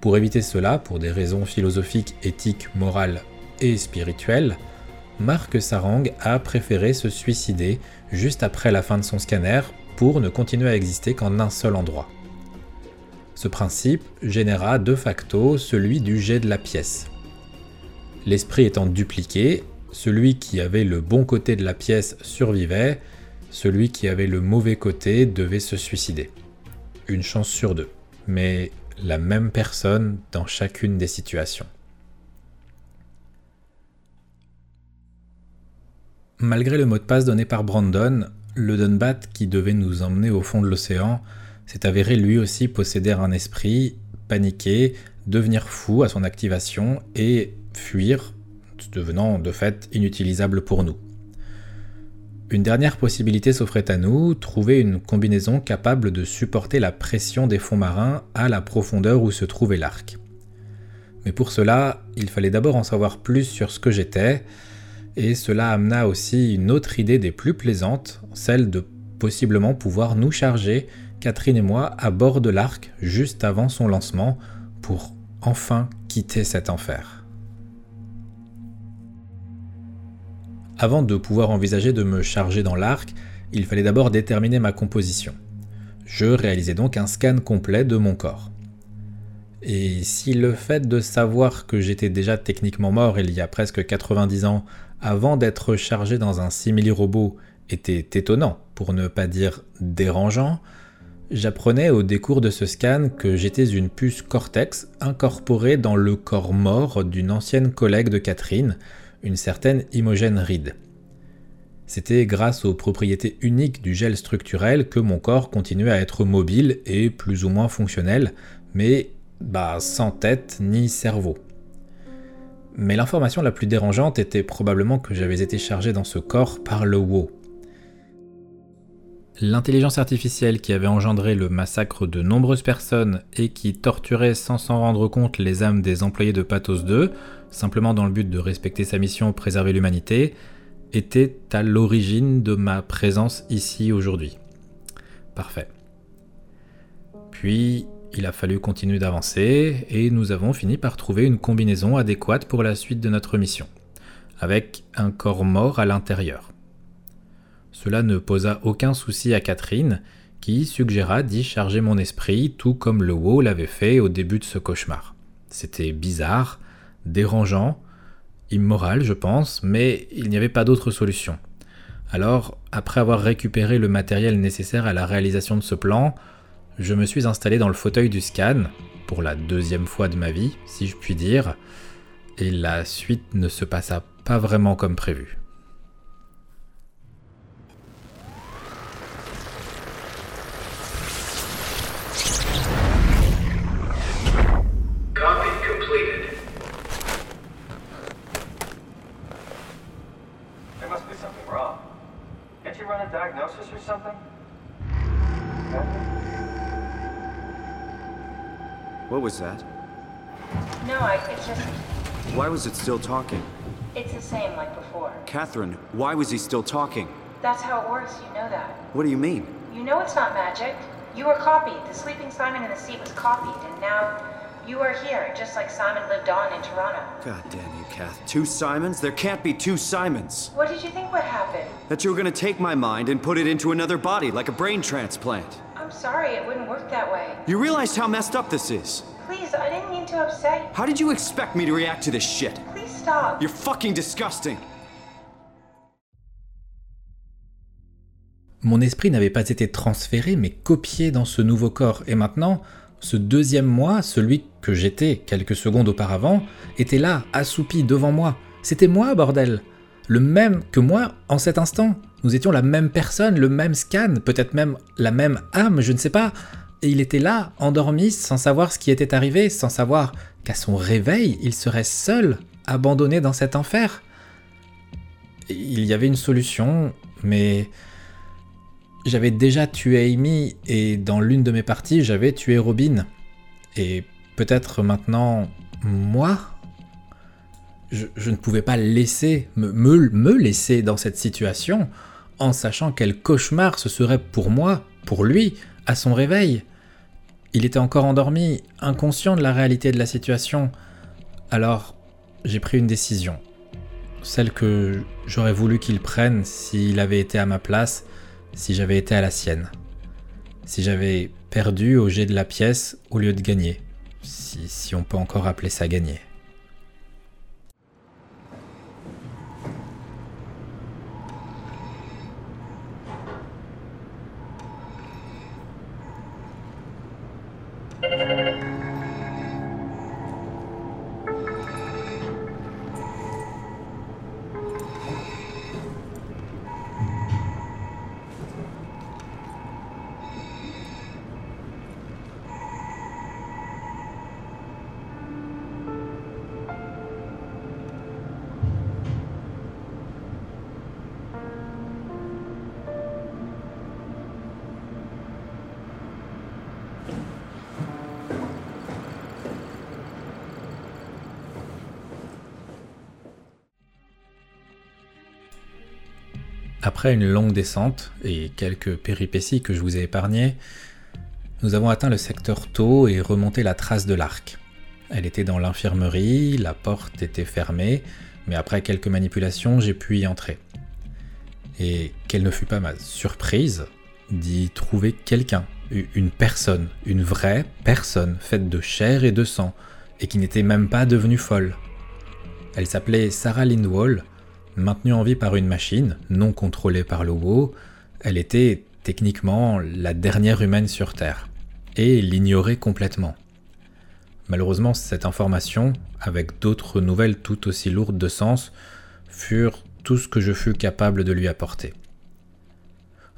Pour éviter cela, pour des raisons philosophiques, éthiques, morales et spirituelles, Marc Sarang a préféré se suicider juste après la fin de son scanner pour ne continuer à exister qu'en un seul endroit. Ce principe généra de facto celui du jet de la pièce. L'esprit étant dupliqué, celui qui avait le bon côté de la pièce survivait, celui qui avait le mauvais côté devait se suicider. Une chance sur deux, mais la même personne dans chacune des situations. Malgré le mot de passe donné par Brandon, le Dunbat qui devait nous emmener au fond de l'océan s'est avéré lui aussi posséder un esprit, paniquer, devenir fou à son activation et fuir, devenant de fait inutilisable pour nous. Une dernière possibilité s'offrait à nous, trouver une combinaison capable de supporter la pression des fonds marins à la profondeur où se trouvait l'arc. Mais pour cela, il fallait d'abord en savoir plus sur ce que j'étais, et cela amena aussi une autre idée des plus plaisantes, celle de possiblement pouvoir nous charger, Catherine et moi, à bord de l'arc juste avant son lancement pour enfin quitter cet enfer. Avant de pouvoir envisager de me charger dans l'arc, il fallait d'abord déterminer ma composition. Je réalisais donc un scan complet de mon corps. Et si le fait de savoir que j'étais déjà techniquement mort il y a presque 90 ans avant d'être chargé dans un simili-robot était étonnant, pour ne pas dire dérangeant, j'apprenais au décours de ce scan que j'étais une puce Cortex incorporée dans le corps mort d'une ancienne collègue de Catherine, une certaine Imogen Reed. C'était grâce aux propriétés uniques du gel structurel que mon corps continuait à être mobile et plus ou moins fonctionnel, mais bah, sans tête ni cerveau. Mais l'information la plus dérangeante était probablement que j'avais été chargé dans ce corps par le WoW. L'intelligence artificielle qui avait engendré le massacre de nombreuses personnes et qui torturait sans s'en rendre compte les âmes des employés de Pathos 2, simplement dans le but de respecter sa mission préserver l'humanité, était à l'origine de ma présence ici aujourd'hui. Parfait. Puis, il a fallu continuer d'avancer et nous avons fini par trouver une combinaison adéquate pour la suite de notre mission, avec un corps mort à l'intérieur. Cela ne posa aucun souci à Catherine, qui suggéra d'y charger mon esprit tout comme le WoW l'avait fait au début de ce cauchemar. C'était bizarre, dérangeant, immoral je pense, mais il n'y avait pas d'autre solution. Alors, après avoir récupéré le matériel nécessaire à la réalisation de ce plan, je me suis installé dans le fauteuil du scan, pour la deuxième fois de ma vie, si je puis dire, et la suite ne se passa pas vraiment comme prévu. What was that? No, I it just Why was it still talking? it's the same like before. Catherine, why was he still talking? That's how it works, you know that. What do you mean? You know it's not magic. You were copied. The sleeping Simon in the seat was copied, and now you are here, just like Simon lived on in Toronto. God damn you, Kath. Two Simons? There can't be two Simons. What did you think would happen? That you were gonna take my mind and put it into another body, like a brain transplant. I'm sorry, it wouldn't work that way. You realize how messed up this is? Please, I didn't mean to upset you. How did you expect me to react to this shit? Please stop. You're fucking disgusting. Mon esprit n'avait pas été transféré, mais copié dans ce nouveau corps, et maintenant, ce deuxième moi, celui que j'étais quelques secondes auparavant, était là, assoupi devant moi. C'était moi, bordel. Le même que moi en cet instant. Nous étions la même personne, le même scan, peut-être même la même âme, je ne sais pas. Et il était là, endormi, sans savoir ce qui était arrivé, sans savoir qu'à son réveil, il serait seul, abandonné dans cet enfer. Il y avait une solution, mais j'avais déjà tué Amy et dans l'une de mes parties, j'avais tué Robin. Et peut-être maintenant, moi je, ne pouvais pas laisser, me, me, laisser dans cette situation en sachant quel cauchemar ce serait pour moi, pour lui, à son réveil. Il était encore endormi, inconscient de la réalité de la situation. Alors, j'ai pris une décision. Celle que j'aurais voulu qu'il prenne s'il avait été à ma place, si j'avais été à la sienne. Si j'avais perdu au jet de la pièce au lieu de gagner. Si, si on peut encore appeler ça gagner. Après une longue descente et quelques péripéties que je vous ai épargnées, nous avons atteint le secteur tôt et remonté la trace de l'arc. Elle était dans l'infirmerie, la porte était fermée, mais après quelques manipulations, j'ai pu y entrer. Et quelle ne fut pas ma surprise d'y trouver quelqu'un, une personne, une vraie personne faite de chair et de sang, et qui n'était même pas devenue folle. Elle s'appelait Sarah Lindwall, Maintenue en vie par une machine, non contrôlée par le WoW, elle était techniquement la dernière humaine sur Terre, et l'ignorait complètement. Malheureusement, cette information, avec d'autres nouvelles tout aussi lourdes de sens, furent tout ce que je fus capable de lui apporter.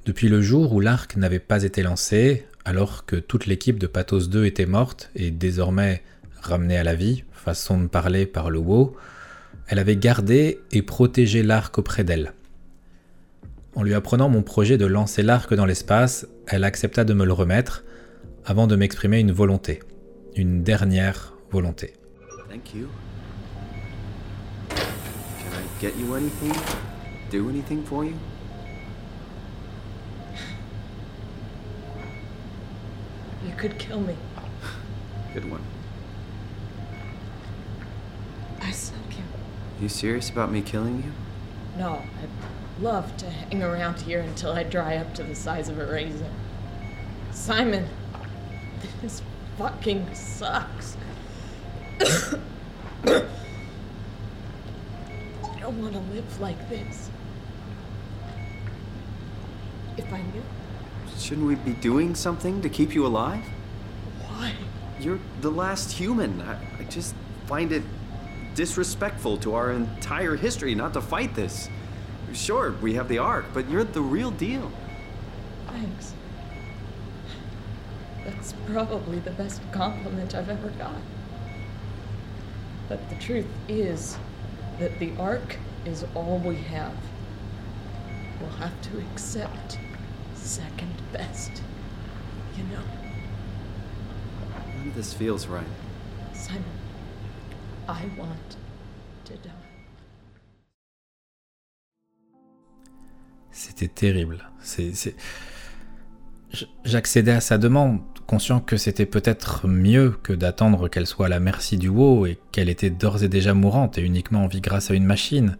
Depuis le jour où l'arc n'avait pas été lancé, alors que toute l'équipe de Pathos 2 était morte et désormais ramenée à la vie, façon de parler par le WoW, elle avait gardé et protégé l'arc auprès d'elle. En lui apprenant mon projet de lancer l'arc dans l'espace, elle accepta de me le remettre avant de m'exprimer une volonté, une dernière volonté. Thank you. Can I get you anything? Do anything for you? You could kill me. Good one. I suck you. You serious about me killing you? No, I'd love to hang around here until I dry up to the size of a raisin. Simon, this fucking sucks. I don't want to live like this. If I knew. Shouldn't we be doing something to keep you alive? Why? You're the last human. I, I just find it disrespectful to our entire history not to fight this. Sure, we have the Ark, but you're the real deal. Thanks. That's probably the best compliment I've ever got. But the truth is that the Ark is all we have. We'll have to accept second best. You know? None of this feels right. Simon, I want to die. C'était terrible. J'accédais à sa demande, conscient que c'était peut-être mieux que d'attendre qu'elle soit à la merci du WoW et qu'elle était d'ores et déjà mourante et uniquement en vie grâce à une machine.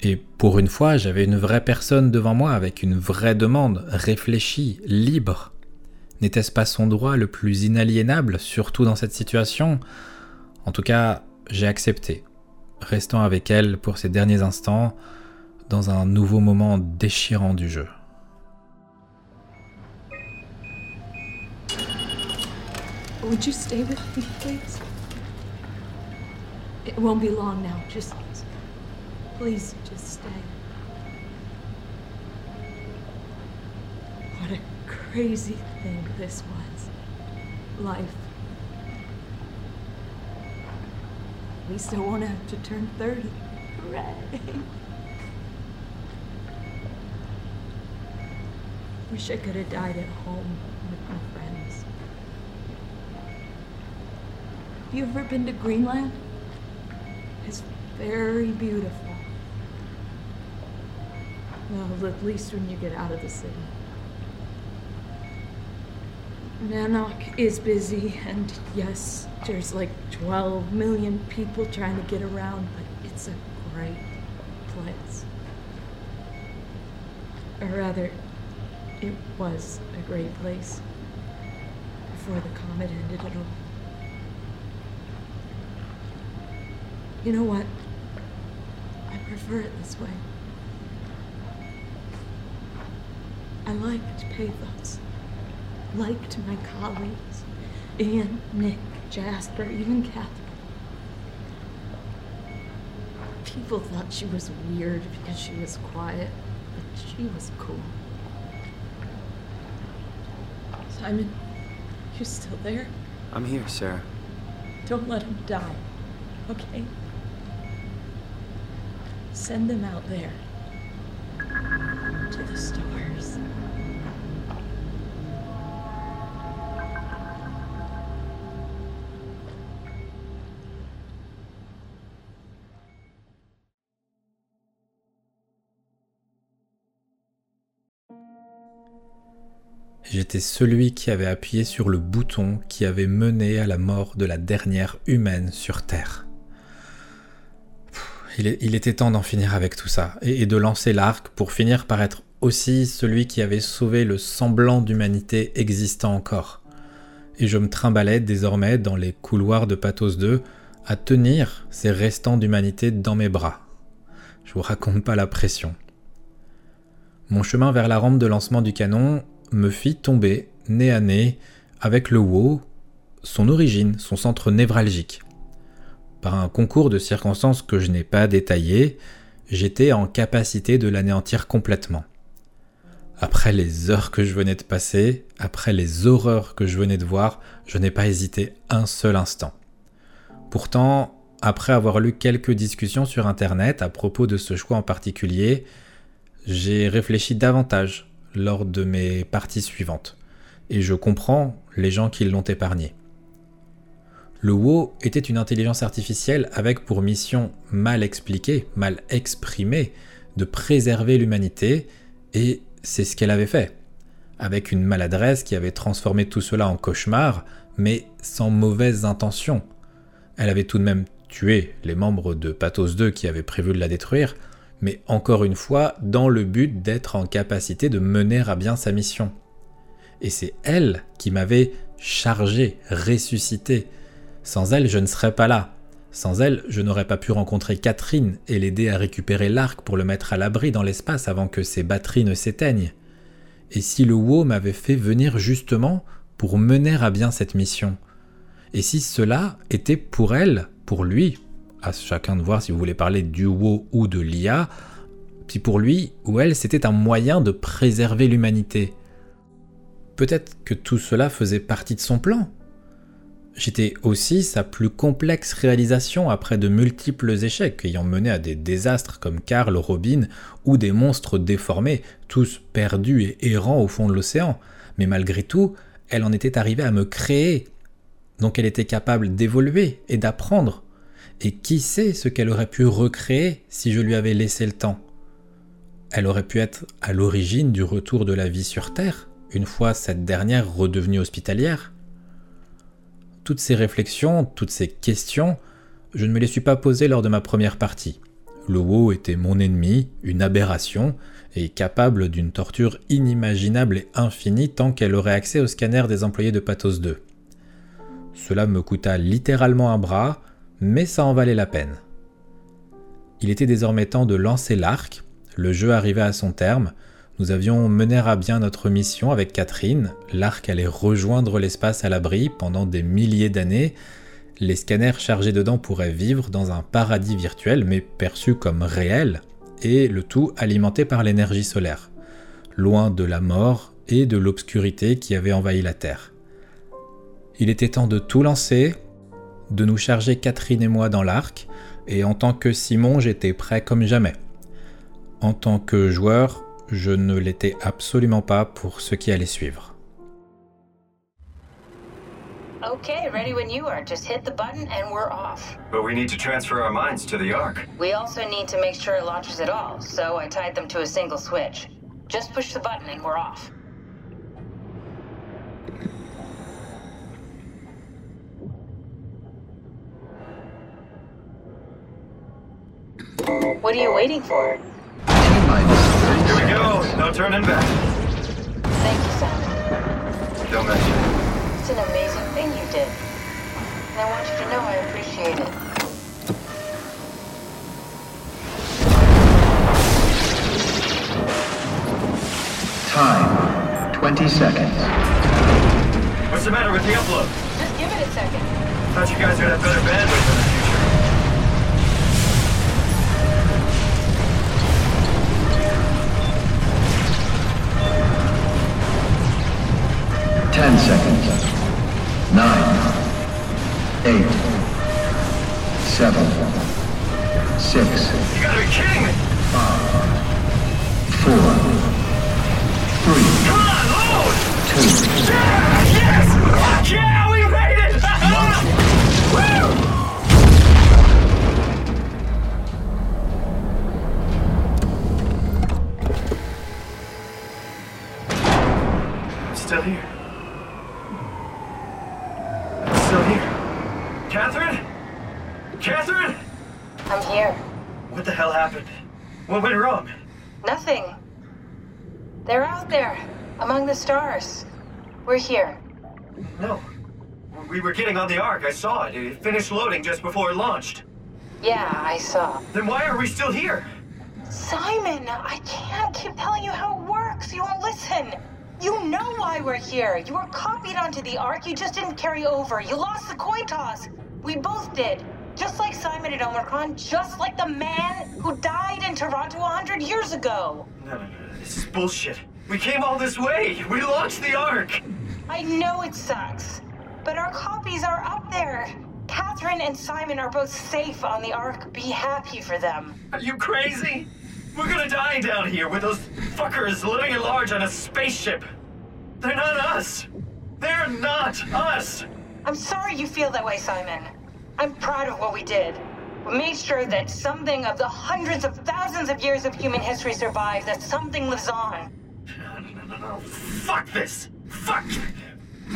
Et pour une fois, j'avais une vraie personne devant moi avec une vraie demande, réfléchie, libre. N'était-ce pas son droit le plus inaliénable, surtout dans cette situation? En tout cas, j'ai accepté, restant avec elle pour ces derniers instants dans un nouveau moment déchirant du jeu. Would you stay with me, please? It won't be long now. Just. Please, just stay. What a crazy thing this was. Life. At least I won't have to turn 30. Hooray! Wish I could have died at home with my friends. Have you ever been to Greenland? It's very beautiful. Well, at least when you get out of the city. Nanook is busy, and yes, there's like 12 million people trying to get around, but it's a great place. Or rather, it was a great place before the comet ended it all. You know what? I prefer it this way. I liked Pathos. Liked my colleagues. Ian, Nick, Jasper, even Catherine. People thought she was weird because she was quiet, but she was cool. Simon, you still there? I'm here, Sarah. Don't let him die, okay? Send them out there. J'étais celui qui avait appuyé sur le bouton qui avait mené à la mort de la dernière humaine sur Terre. Il, était temps d'en finir avec tout ça et, et de lancer l'arc pour finir par être aussi celui qui avait sauvé le semblant d'humanité existant encore. Et je me trimbalais désormais dans les couloirs de Pathos 2 à tenir ces restants d'humanité dans mes bras. Je vous raconte pas la pression. Mon chemin vers la rampe de lancement du canon me fit tomber nez à nez avec le WoW, son origine, son centre névralgique. Par un concours de circonstances que je n'ai pas détaillé, j'étais en capacité de l'anéantir complètement. Après les heures que je venais de passer, après les horreurs que je venais de voir, je n'ai pas hésité un seul instant. Pourtant, après avoir lu quelques discussions sur Internet à propos de ce choix en particulier, j'ai réfléchi davantage lors de mes parties suivantes, et je comprends les gens qui l'ont épargné. Le WoW était une intelligence artificielle avec pour mission mal expliquée, mal exprimée, de préserver l'humanité, et c'est ce qu'elle avait fait, avec une maladresse qui avait transformé tout cela en cauchemar, mais sans mauvaise intention. Elle avait tout de même tué les membres de Pathos 2 qui avaient prévu de la détruire, mais encore une fois dans le but d'être en capacité de mener à bien sa mission. Et c'est elle qui m'avait chargé, ressuscité. Sans elle, je ne serais pas là. Sans elle, je n'aurais pas pu rencontrer Catherine et l'aider à récupérer l'arc pour le mettre à l'abri dans l'espace avant que ses batteries ne s'éteignent. Et si le WoW m'avait fait venir justement pour mener à bien cette mission? Et si cela était pour elle, pour lui, à chacun de voir si vous voulez parler du WoW ou de l'IA, si pour lui ou elle c'était un moyen de préserver l'humanité. Peut-être que tout cela faisait partie de son plan. J'étais aussi sa plus complexe réalisation après de multiples échecs ayant mené à des désastres comme Karl, Robin ou des monstres déformés, tous perdus et errants au fond de l'océan. Mais malgré tout, elle en était arrivée à me créer. Donc elle était capable d'évoluer et d'apprendre. Et qui sait ce qu'elle aurait pu recréer si je lui avais laissé le temps? Elle aurait pu être à l'origine du retour de la vie sur Terre, une fois cette dernière redevenue hospitalière. Toutes ces réflexions, toutes ces questions, je ne me les suis pas posées lors de ma première partie. Le WoW était mon ennemi, une aberration, et capable d'une torture inimaginable et infinie tant qu'elle aurait accès au scanner des employés de Pathos 2. Cela me coûta littéralement un bras, mais ça en valait la peine. Il était désormais temps de lancer l'arc, le jeu arrivait à son terme, Nous avions mené à bien notre mission avec Catherine. L'arc allait rejoindre l'espace à l'abri pendant des milliers d'années. Les scanners chargés dedans pourraient vivre dans un paradis virtuel, mais perçu comme réel, et le tout alimenté par l'énergie solaire, loin de la mort et de l'obscurité qui avait envahi la Terre. Il était temps de tout lancer, de nous charger Catherine et moi dans l'arc, et en tant que Simon, j'étais prêt comme jamais. En tant que joueur, je ne l'étais absolument pas pour ce qui allait suivre. Okay, ready when you are. Just hit the button and we're off. But we need to transfer our minds to the Ark. We also need to make sure it launches at all, so I tied them to a single switch. Just push the button and we're off. What are you waiting for? Here we go. No turning back. Thank you, Simon. Don't mention it. It's an amazing thing you did. And I want you to know I appreciate it. Time 20 seconds. What's the matter with the upload? Just give it a second. Thought you guys would have better bandwidth 10 seconds. 9. 8. 7. 6. You gotta be kidding me! 5. 4. 3. Come on, load! 2. Yeah! Stars. We're here. No. We were getting on the Ark. I saw it. It finished loading just before it launched. Yeah, I saw. Then why are we still here? Simon, I can't keep telling you how it works. You won't listen. You know why we're here. You were copied onto the Ark. You just didn't carry over. You lost the coin toss. We both did. Just like Simon at Omicron, just like the man who died in Toronto a hundred years ago. No, no, no. This is bullshit. We came all this way. We launched the Ark. I know it sucks, but our copies are up there. Catherine and Simon are both safe on the Ark. Be happy for them. Are you crazy? We're gonna die down here with those fuckers living at large on a spaceship. They're not us. They're not us. I'm sorry you feel that way, Simon. I'm proud of what we did. We made sure that something of the hundreds of thousands of years of human history survives, that something lives on. No, no, no, no. Fuck this. Fuck.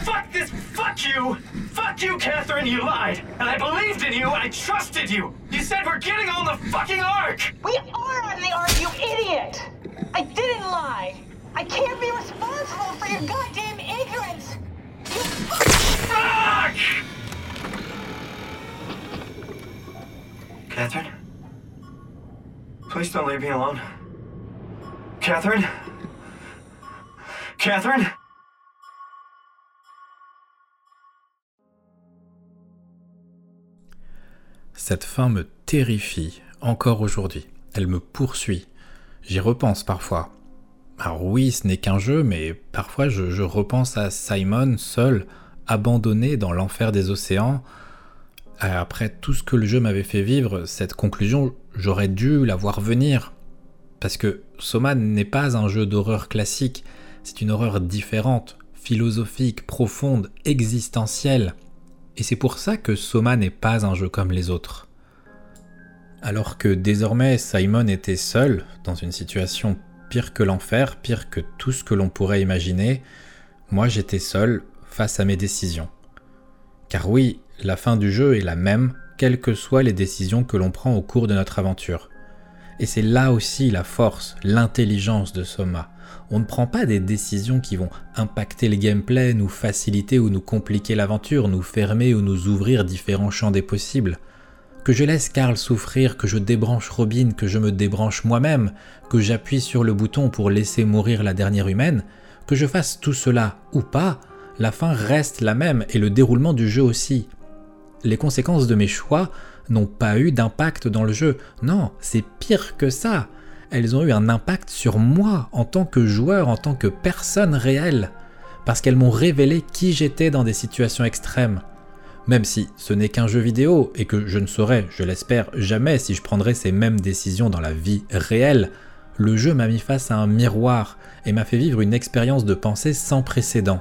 Fuck this. Fuck you. Fuck you, Catherine. You lied. And I believed in you. I trusted you. You said we're getting on the fucking Ark. We are on the Ark, you idiot! I didn't lie. I can't be responsible for your goddamn ignorance. You Fuck! Catherine? Please don't leave me alone. Catherine? Catherine? Cette fin me terrifie encore aujourd'hui. Elle me poursuit. J'y repense parfois. Alors oui, ce n'est qu'un jeu, mais parfois je, repense à Simon seul, abandonné dans l'enfer des océans. Après tout ce que le jeu m'avait fait vivre, cette conclusion, j'aurais dû la voir venir. Parce que Soma n'est pas un jeu d'horreur classique, c'est une horreur différente, philosophique, profonde, existentielle. Et c'est pour ça que Soma n'est pas un jeu comme les autres. Alors que désormais Simon était seul, dans une situation pire que l'enfer, pire que tout ce que l'on pourrait imaginer, moi j'étais seul face à mes décisions. Car oui, la fin du jeu est la même, quelles que soient les décisions que l'on prend au cours de notre aventure. Et c'est là aussi la force, l'intelligence de Soma. On ne prend pas des décisions qui vont impacter le gameplay, nous faciliter ou nous compliquer l'aventure, nous fermer ou nous ouvrir différents champs des possibles. que je laisse Karl souffrir, que je débranche Robin, que je me débranche moi-même, que j'appuie sur le bouton pour laisser mourir la dernière humaine, que je fasse tout cela ou pas, la fin reste la même et le déroulement du jeu aussi. Les conséquences de mes choix n'ont pas eu d'impact dans le jeu. Non, c'est pire que ça. Elles ont eu un impact sur moi en tant que joueur, en tant que personne réelle, parce qu'elles m'ont révélé qui j'étais dans des situations extrêmes. Même si ce n'est qu'un jeu vidéo et que je ne saurais, je l'espère, jamais si je prendrais ces mêmes décisions dans la vie réelle, le jeu m'a mis face à un miroir et m'a fait vivre une expérience de pensée sans précédent.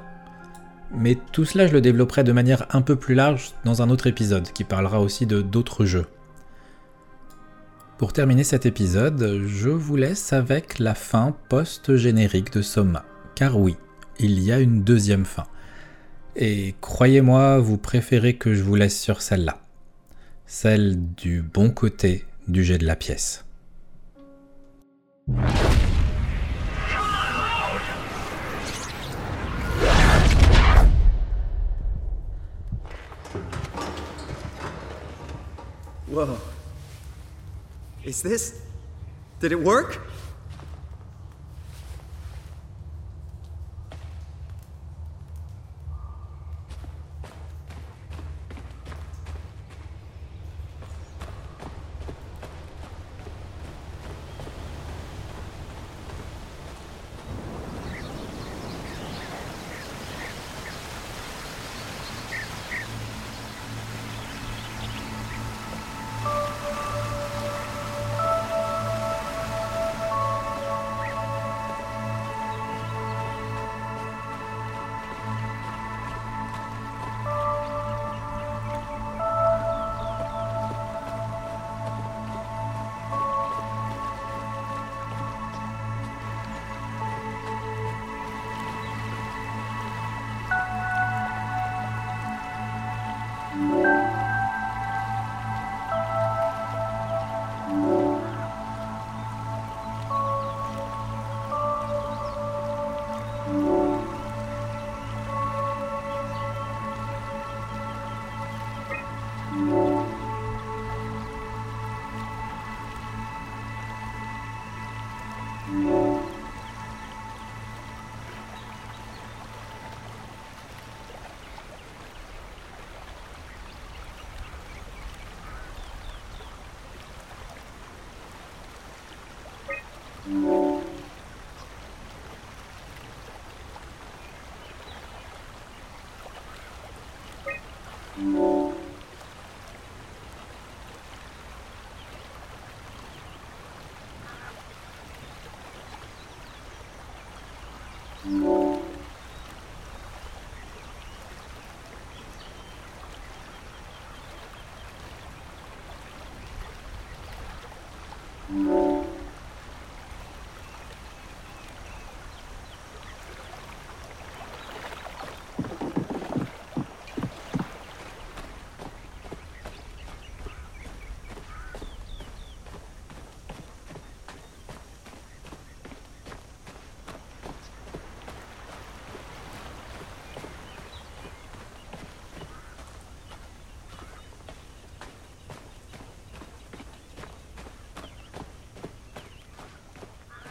Mais tout cela, je le développerai de manière un peu plus large dans un autre épisode qui parlera aussi de d'autres jeux. Pour terminer cet épisode, je vous laisse avec la fin post-générique de Soma. Car oui, il y a une deuxième fin. Et croyez-moi, vous préférez que je vous laisse sur celle-là. Celle du bon côté du jet de la pièce. Is this. Did it work?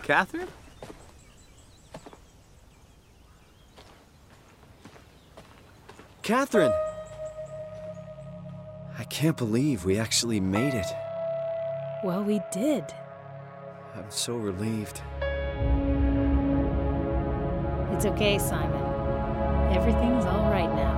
Catherine? Catherine! I can't believe we actually made it. Well, we did. I'm so relieved. It's okay, Simon. Everything's all right now.